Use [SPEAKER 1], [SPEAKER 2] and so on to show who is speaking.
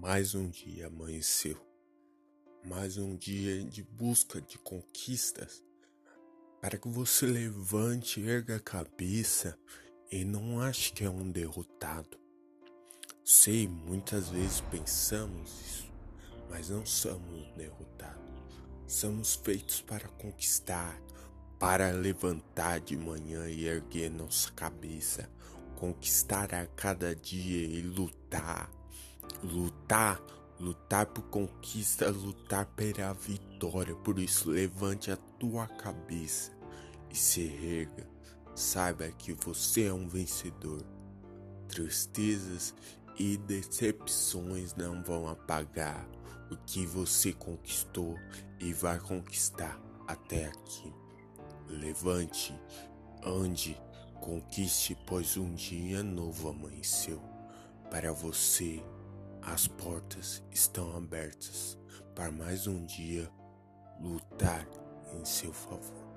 [SPEAKER 1] Mais um dia amanheceu. Mais um dia de busca de conquistas. Para que você levante, erga a cabeça e não ache que é um derrotado. Sei, muitas vezes pensamos isso, mas não somos derrotados. Somos feitos para conquistar, para levantar de manhã e erguer nossa cabeça, conquistar a cada dia e lutar lutar, lutar por conquista, lutar pela vitória. Por isso, levante a tua cabeça e se erga. Saiba que você é um vencedor. Tristezas e decepções não vão apagar o que você conquistou e vai conquistar até aqui. Levante, ande, conquiste, pois um dia novo amanheceu para você as portas estão abertas para mais um dia lutar em seu favor.